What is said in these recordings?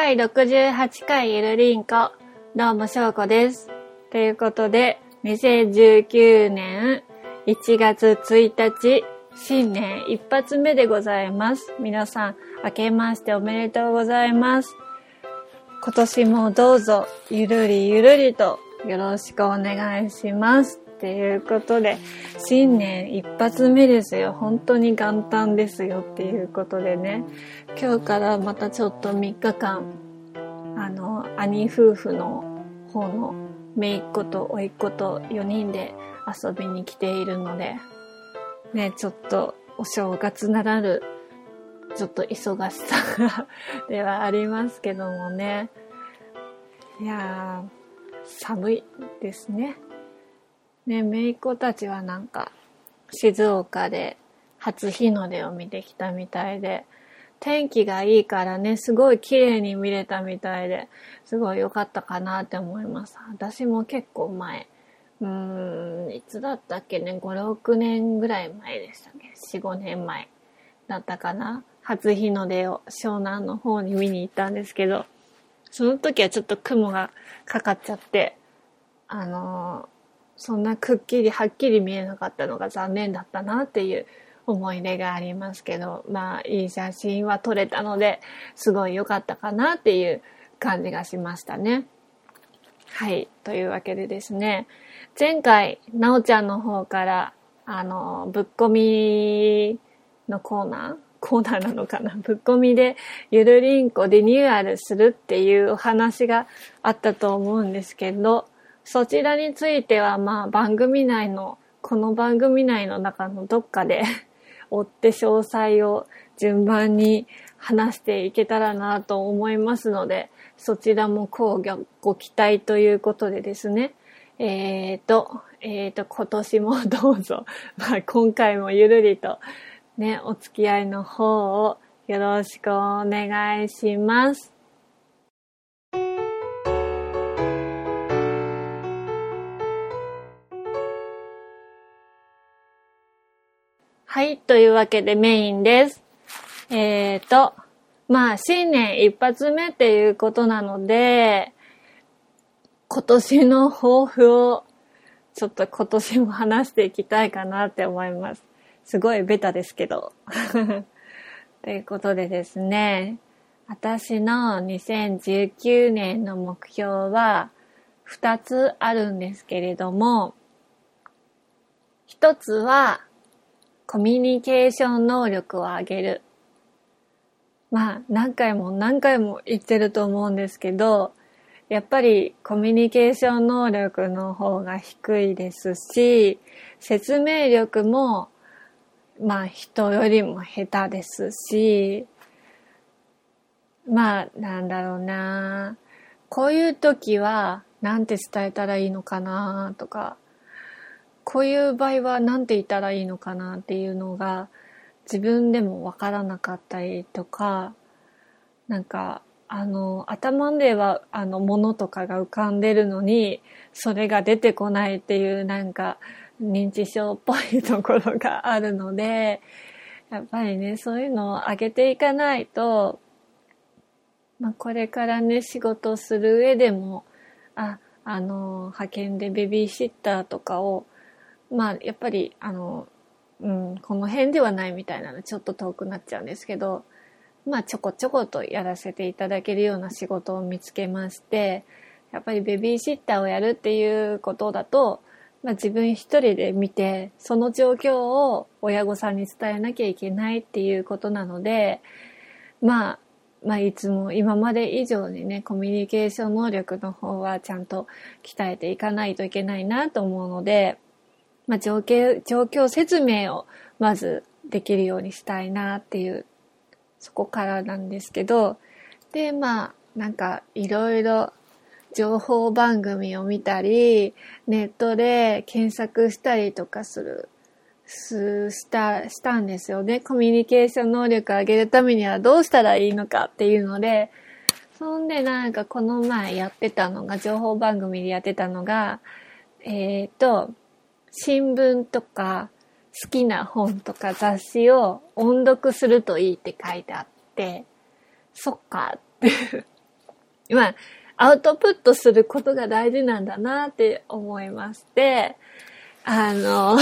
第68回ゆるりんこ。どうも、しょうこです。ということで、2019年1月1日、新年一発目でございます。皆さん、明けましておめでとうございます。今年もどうぞ、ゆるりゆるりとよろしくお願いします。っていうことで、新年一発目ですよ。本当に元旦ですよっていうことでね。今日からまたちょっと3日間、あの、兄夫婦の方の姪っ子と甥っ子と4人で遊びに来ているので、ね、ちょっとお正月ならぬ、ちょっと忙しさ ではありますけどもね。いやー、寒いですね。ね、姪っ子たちはなんか、静岡で初日の出を見てきたみたいで、天気がいいからね、すごい綺麗に見れたみたいで、すごい良かったかなって思います。私も結構前、うーん、いつだったっけね、5、6年ぐらい前でしたっけ ?4、5年前だったかな初日の出を湘南の方に見に行ったんですけど、その時はちょっと雲がかかっちゃって、あのーそんなくっきりはっきり見えなかったのが残念だったなっていう思い出がありますけど、まあいい写真は撮れたので、すごい良かったかなっていう感じがしましたね。はい。というわけでですね、前回、なおちゃんの方から、あの、ぶっこみのコーナーコーナーなのかな？ぶっこみでゆるりんこリニューアルするっていうお話があったと思うんですけど、そちらについてはまあ番組内の、この番組内の中のどっかで 追って詳細を順番に話していけたらなと思いますので、そちらもこうご期待ということでですね。えっ、ー、と、えっ、ー、と、今年もどうぞ、まあ今回もゆるりとね、お付き合いの方をよろしくお願いします。はい。というわけでメインです。えっ、ー、と、まあ、新年一発目っていうことなので、今年の抱負を、ちょっと今年も話していきたいかなって思います。すごいベタですけど。ということでですね、私の2019年の目標は2つあるんですけれども、1つは、コミュニケーション能力を上げる。まあ、何回も何回も言ってると思うんですけど、やっぱりコミュニケーション能力の方が低いですし、説明力も、まあ人よりも下手ですし、まあ、なんだろうな。こういう時は、なんて伝えたらいいのかなとか、こういう場合は何て言ったらいいのかなっていうのが自分でもわからなかったりとか、なんか、あの、頭では、あの、ものとかが浮かんでるのに、それが出てこないっていう、なんか、認知症っぽいところがあるので、やっぱりね、そういうのを上げていかないと、まあ、これからね、仕事する上でも、あ、あの、派遣でベビーシッターとかを、まあ、やっぱり、あの、うん、この辺ではないみたいなのちょっと遠くなっちゃうんですけど、まあ、ちょこちょことやらせていただけるような仕事を見つけまして、やっぱりベビーシッターをやるっていうことだと、まあ、自分一人で見て、その状況を親御さんに伝えなきゃいけないっていうことなので、まあ、まあ、いつも今まで以上にね、コミュニケーション能力の方はちゃんと鍛えていかないといけないなと思うので、まあ、状況、状況説明をまずできるようにしたいなっていう、そこからなんですけど、で、まあ、なんかいろいろ情報番組を見たり、ネットで検索したりとかする、す、した、したんですよね。コミュニケーション能力を上げるためにはどうしたらいいのかっていうので、そんでなんかこの前やってたのが、情報番組でやってたのが、えっ、ー、と、新聞とか好きな本とか雑誌を音読するといいって書いてあって、そっかってまあ、アウトプットすることが大事なんだなって思いまして、あの、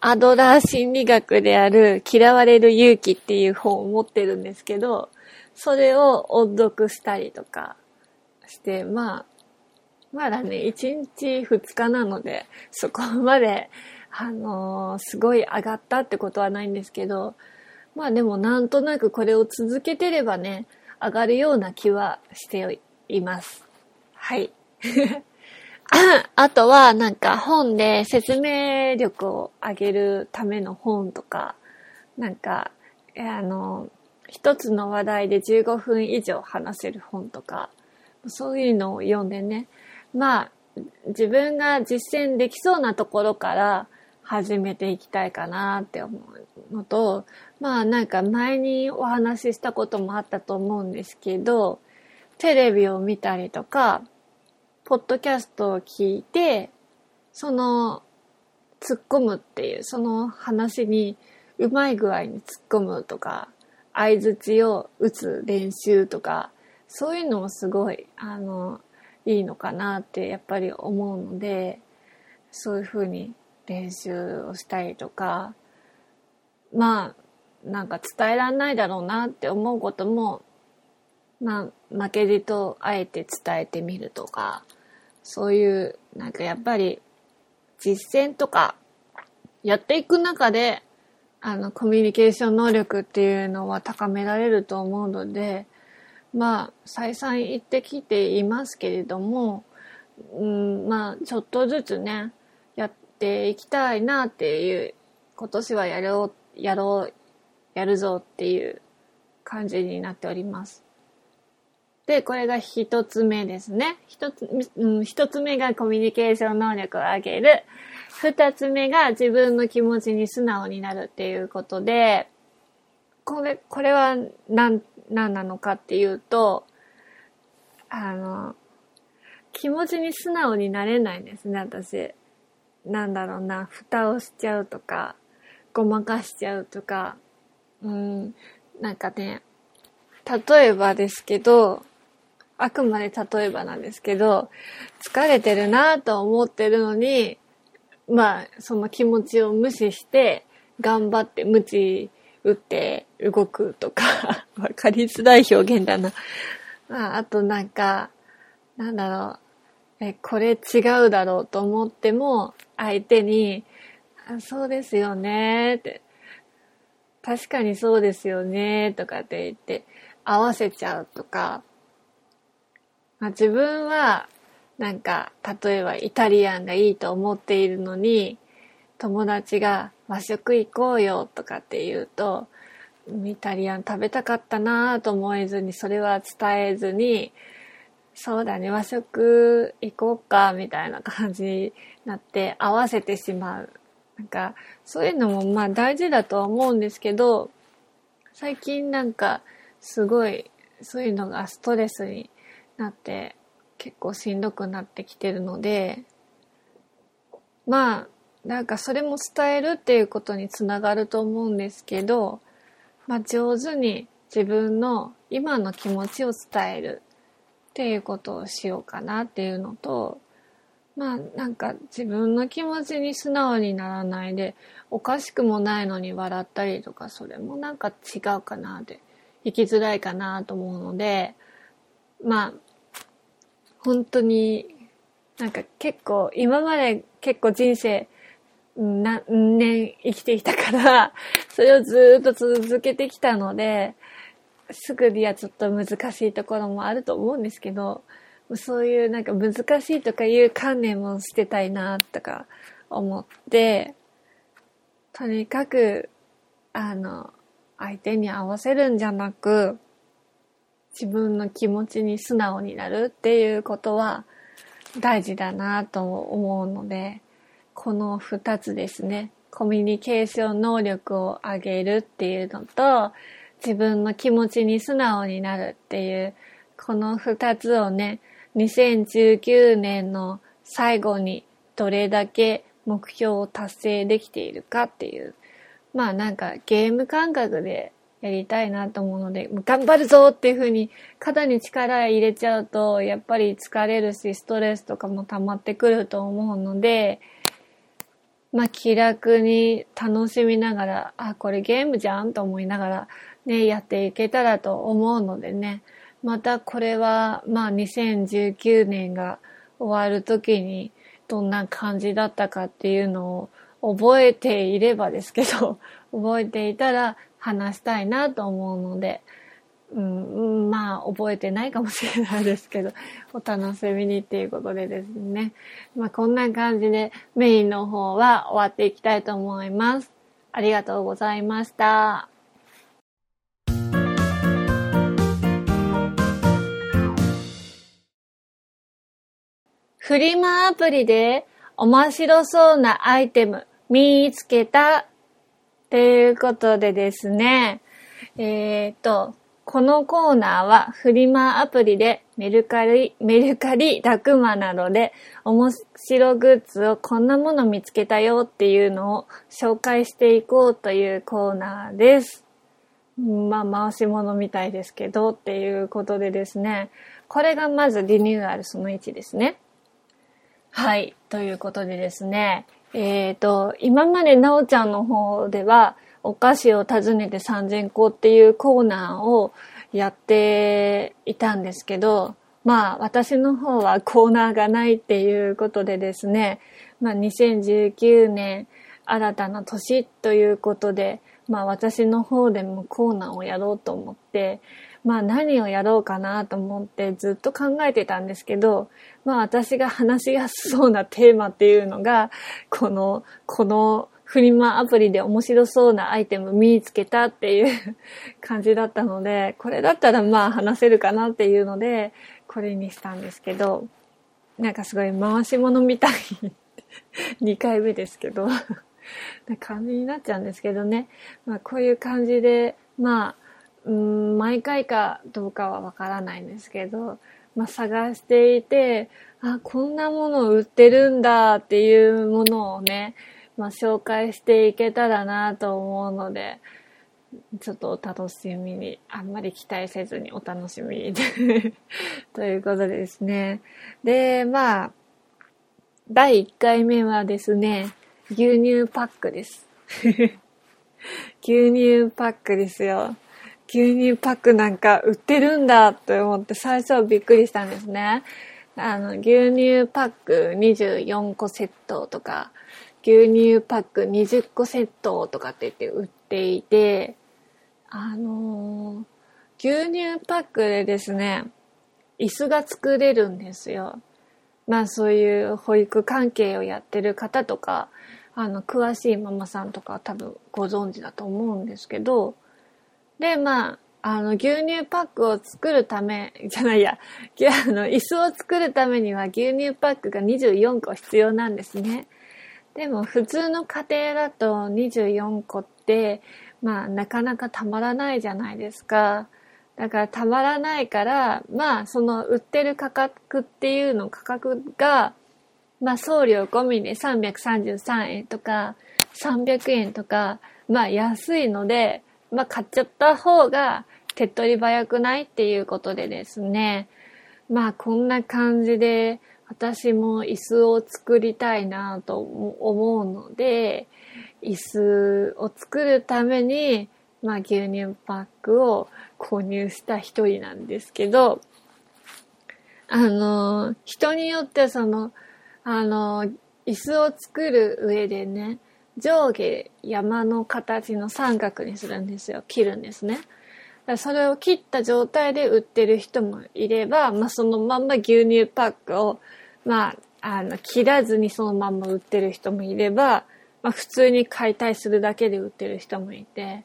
アドラー心理学である嫌われる勇気っていう本を持ってるんですけど、それを音読したりとかして、まあ、まだね、1日2日なので、そこまで、あのー、すごい上がったってことはないんですけど、まあでもなんとなくこれを続けてればね、上がるような気はしています。はい。あとはなんか本で説明力を上げるための本とか、なんか、あの、一つの話題で15分以上話せる本とか、そういうのを読んでね、まあ、自分が実践できそうなところから始めていきたいかなって思うのと、まあなんか前にお話ししたこともあったと思うんですけど、テレビを見たりとか、ポッドキャストを聞いて、その、突っ込むっていう、その話にうまい具合に突っ込むとか、相づちを打つ練習とか、そういうのもすごい、あの、いいのかなってやっぱり思うので、そういうふうに練習をしたりとか、まあ、なんか伝えらんないだろうなって思うことも、まあ、負けじとあえて伝えてみるとか、そういう、なんかやっぱり実践とかやっていく中で、あの、コミュニケーション能力っていうのは高められると思うので、まあ、再三言ってきていますけれども、うん、まあ、ちょっとずつね、やっていきたいなっていう、今年はやろう、やろう、やるぞっていう感じになっております。で、これが一つ目ですね。一つ、うん、一つ目がコミュニケーション能力を上げる。二つ目が自分の気持ちに素直になるっていうことで、これ、これは何、何なのかっていうと、あの、気持ちに素直になれないんですね、私。なんだろうな、蓋をしちゃうとか、ごまかしちゃうとか、うん、なんかね、例えばですけど、あくまで例えばなんですけど、疲れてるなと思ってるのに、まあ、その気持ちを無視して、頑張って無知打って動くとかわかりづらい表現だな。まあ、あとなんか、なんだろう。え、これ違うだろうと思っても、相手に、あそうですよねって、確かにそうですよねとかって言って、合わせちゃうとか、まあ、自分は、なんか、例えばイタリアンがいいと思っているのに、友達が和食行こうよとかって言うと、イタリアン食べたかったなと思えずに、それは伝えずに、そうだね、和食行こうか、みたいな感じになって合わせてしまう。なんか、そういうのもまあ大事だとは思うんですけど、最近なんか、すごい、そういうのがストレスになって、結構しんどくなってきてるので、まあ、なんかそれも伝えるっていうことにつながると思うんですけど、まあ上手に自分の今の気持ちを伝えるっていうことをしようかなっていうのと、まあなんか自分の気持ちに素直にならないで、おかしくもないのに笑ったりとか、それもなんか違うかなって、生きづらいかなと思うので、まあ、本当になんか結構今まで結構人生何年生きてきたから、それをずっと続けてきたので、すぐにはちょっと難しいところもあると思うんですけど、そういうなんか難しいとかいう観念も捨てたいなとか思って、とにかく、あの、相手に合わせるんじゃなく、自分の気持ちに素直になるっていうことは大事だなと思うので、この二つですね。コミュニケーション能力を上げるっていうのと、自分の気持ちに素直になるっていう、この二つをね、2019年の最後にどれだけ目標を達成できているかっていう、まあなんかゲーム感覚でやりたいなと思うので、頑張るぞっていう風に肩に力入れちゃうと、やっぱり疲れるし、ストレスとかも溜まってくると思うので、まあ気楽に楽しみながら、あ、これゲームじゃんと思いながらね、やっていけたらと思うのでね、またこれは、まあ2019年が終わる時にどんな感じだったかっていうのを覚えていればですけど、覚えていたら話したいなと思うので、うん、まあ、覚えてないかもしれないですけど、お楽しみにっていうことでですね。まあ、こんな感じでメインの方は終わっていきたいと思います。ありがとうございました。フリマアプリで面白そうなアイテム見つけたということでですね、えっ、と、このコーナーはフリマアプリでメルカリ、メルカリ、ラクマなどで面白グッズをこんなもの見つけたよっていうのを紹介していこうというコーナーです。まあ、回し物みたいですけどっていうことでですね、これがまずリニューアルその1ですね。はい。ということでですね、えっ、ー、と、今までなおちゃんの方では、お菓子を訪ねて3000個っていうコーナーをやっていたんですけど、まあ私の方はコーナーがないっていうことでですね、まあ2019年新たな年ということで、まあ私の方でもコーナーをやろうと思って、まあ何をやろうかなと思ってずっと考えてたんですけど、まあ私が話しやすそうなテーマっていうのが、この、このフリマアプリで面白そうなアイテム見つけたっていう 感じだったので、これだったらまあ話せるかなっていうので、これにしたんですけど、なんかすごい回し物みたい 2回目ですけど な感じになっちゃうんですけどね。まあこういう感じで、まあうん毎回かどうかはわからないんですけど、まあ、探していて、あ、こんなもの売ってるんだっていうものをね、まあ、紹介していけたらなと思うので、ちょっとお楽しみに、あんまり期待せずにお楽しみに ということですね。で、まあ、第1回目はですね、牛乳パックです。牛乳パックですよ。牛乳パックなんか売ってるんだって思って最初はびっくりしたんですね。あの、牛乳パック24個セットとか、牛乳パック20個セットとかって言って売っていて、あのー、牛乳パックでですね、椅子が作れるんですよ。まあそういう保育関係をやってる方とか、あの、詳しいママさんとか多分ご存知だと思うんですけど、で、まあ、あの、牛乳パックを作るため、じゃないや、あの、椅子を作るためには牛乳パックが24個必要なんですね。でも、普通の家庭だと24個って、まあ、なかなかたまらないじゃないですか。だから、たまらないから、まあ、その、売ってる価格っていうの、価格が、まあ、送料込みで333円とか、300円とか、まあ、安いので、まあ、買っちゃった方が手っ取り早くないっていうことでですね。まあ、こんな感じで私も椅子を作りたいなと思うので、椅子を作るために、まあ、牛乳パックを購入した一人なんですけど、あの、人によってその、あの、椅子を作る上でね、上下山の形の三角にするんですよ。切るんですね。それを切った状態で売ってる人もいれば、まあ、そのまんま牛乳パックを、まあ、あの、切らずにそのまま売ってる人もいれば、まあ、普通に解体するだけで売ってる人もいて、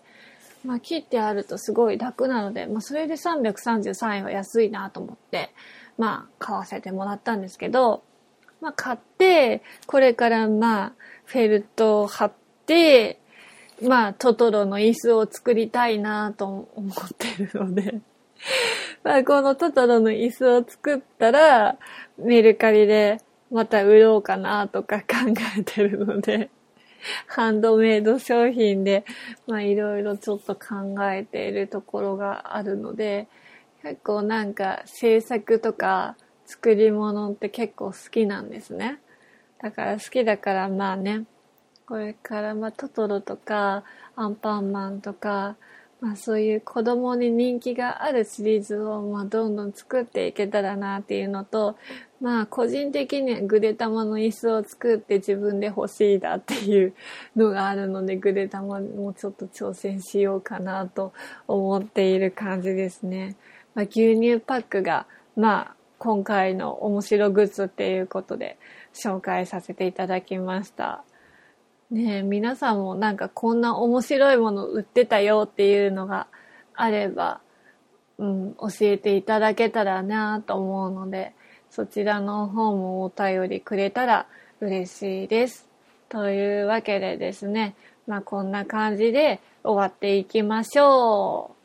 まあ、切ってあるとすごい楽なので、まあ、それで333円は安いなと思って、まあ、買わせてもらったんですけど、まあ、買って、これからまあ、フェルトを貼って、まあ、トトロの椅子を作りたいなと思ってるのでまあ、このトトロの椅子を作ったら、メルカリでまた売ろうかなとか考えてるので ハンドメイド商品で、まあいろいろちょっと考えているところがあるので、結構なんか制作とか作り物って結構好きなんですね。だから好きだからまあね、これからまあトトロとかアンパンマンとか、まあそういう子供に人気があるシリーズをまあどんどん作っていけたらなっていうのと、まあ個人的にはグレタマの椅子を作って自分で欲しいだっていうのがあるのでグレタマもちょっと挑戦しようかなと思っている感じですね。まあ、牛乳パックがまあ今回の面白グッズっていうことで紹介させていただきました。ね、皆さんもなんかこんな面白いもの売ってたよっていうのがあれば、うん、教えていただけたらなと思うので、そちらの方もお便りくれたら嬉しいです。というわけでですね、まあこんな感じで終わっていきましょう。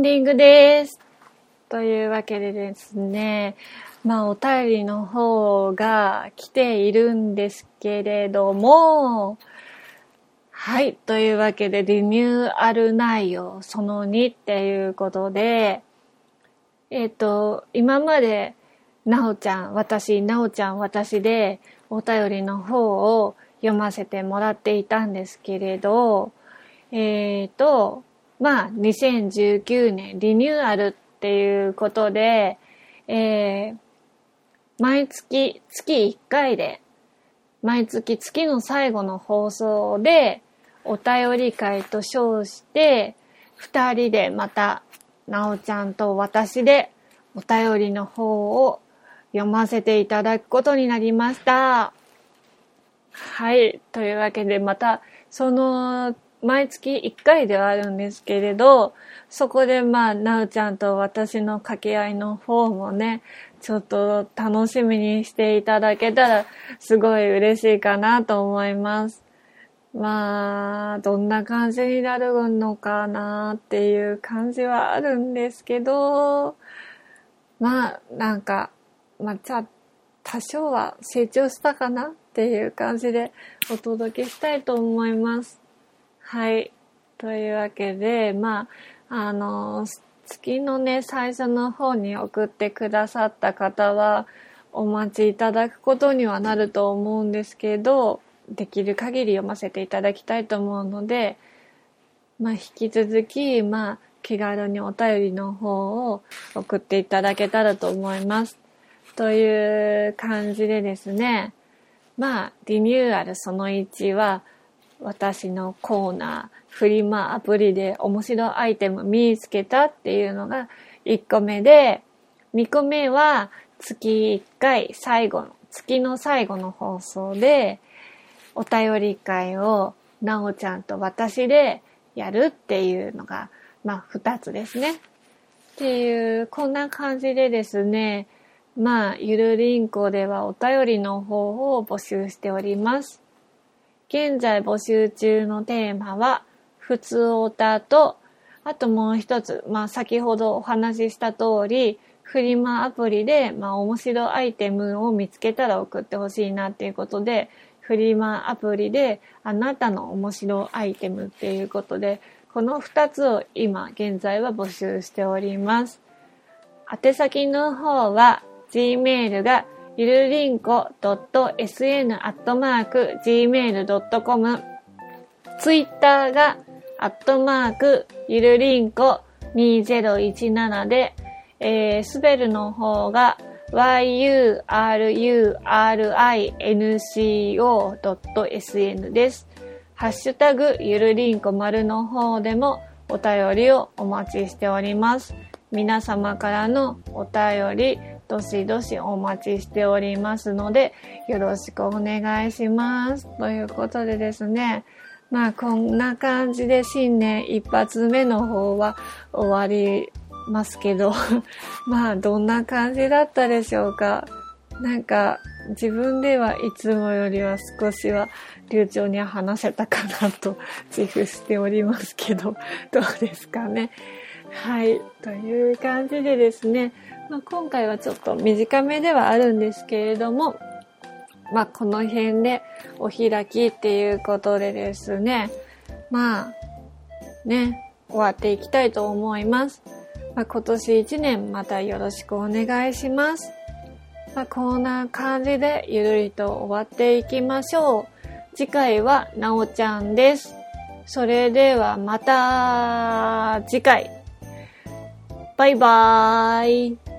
ンディングです。というわけでですね、まあお便りの方が来ているんですけれども、はい。というわけでリニューアル内容その2っていうことで、えっ、ー、と、今までなおちゃん、私、なおちゃん、私でお便りの方を読ませてもらっていたんですけれど、えっ、ー、と、まあ、2019年リニューアルっていうことで、えー、毎月、月1回で、毎月月の最後の放送で、お便り会と称して、二人でまた、なおちゃんと私でお便りの方を読ませていただくことになりました。はい。というわけで、また、その毎月1回ではあるんですけれど、そこでまあ、なおちゃんと私の掛け合いの方もね、ちょっと楽しみにしていただけたら、すごい嬉しいかなと思います。まあ、どんな感じになるのかなっていう感じはあるんですけど、まあ、なんか、まあ、じゃあ、多少は成長したかなっていう感じでお届けしたいと思います。はい。というわけで、まあ、あの、月のね、最初の方に送ってくださった方は、お待ちいただくことにはなると思うんですけど、できる限り読ませていただきたいと思うので、まあ、引き続き、まあ、気軽にお便りの方を送っていただけたらと思います。という感じでですね、まあ、リニューアルその1は、私のコーナー、フリマアプリで面白いアイテム見つけたっていうのが1個目で、2個目は月1回最後の、月の最後の放送で、お便り会をなおちゃんと私でやるっていうのが、まあ2つですね。っていう、こんな感じでですね、まあ、ゆるりんこではお便りの方を募集しております。現在募集中のテーマは、普通オタと、あともう一つ、まあ先ほどお話しした通り、フリマアプリで、まあ面白アイテムを見つけたら送ってほしいなっていうことで、フリマアプリであなたの面白アイテムっていうことで、この二つを今現在は募集しております。宛先の方は Gmail がゆるりんこ .sn.gmail.com ツイッターがアットマークゆるりんこ2017で、えー、スベルの方が yurinco.sn です。ハッシュタグゆるりんこ丸の方でもお便りをお待ちしております。皆様からのお便り、どしどしお待ちしておりますので、よろしくお願いします。ということでですね、まあこんな感じで新年一発目の方は終わりますけど、まあどんな感じだったでしょうか。なんか自分ではいつもよりは少しは流暢に話せたかなと 自負しておりますけど、どうですかね。はい。という感じでですね、まあ、今回はちょっと短めではあるんですけれども、まあ、この辺でお開きっていうことでですね、まあ、ね、終わっていきたいと思います。まあ、今年1年またよろしくお願いします。まあ、こんな感じでゆるりと終わっていきましょう。次回はなおちゃんです。それではまた次回。バイバーイ。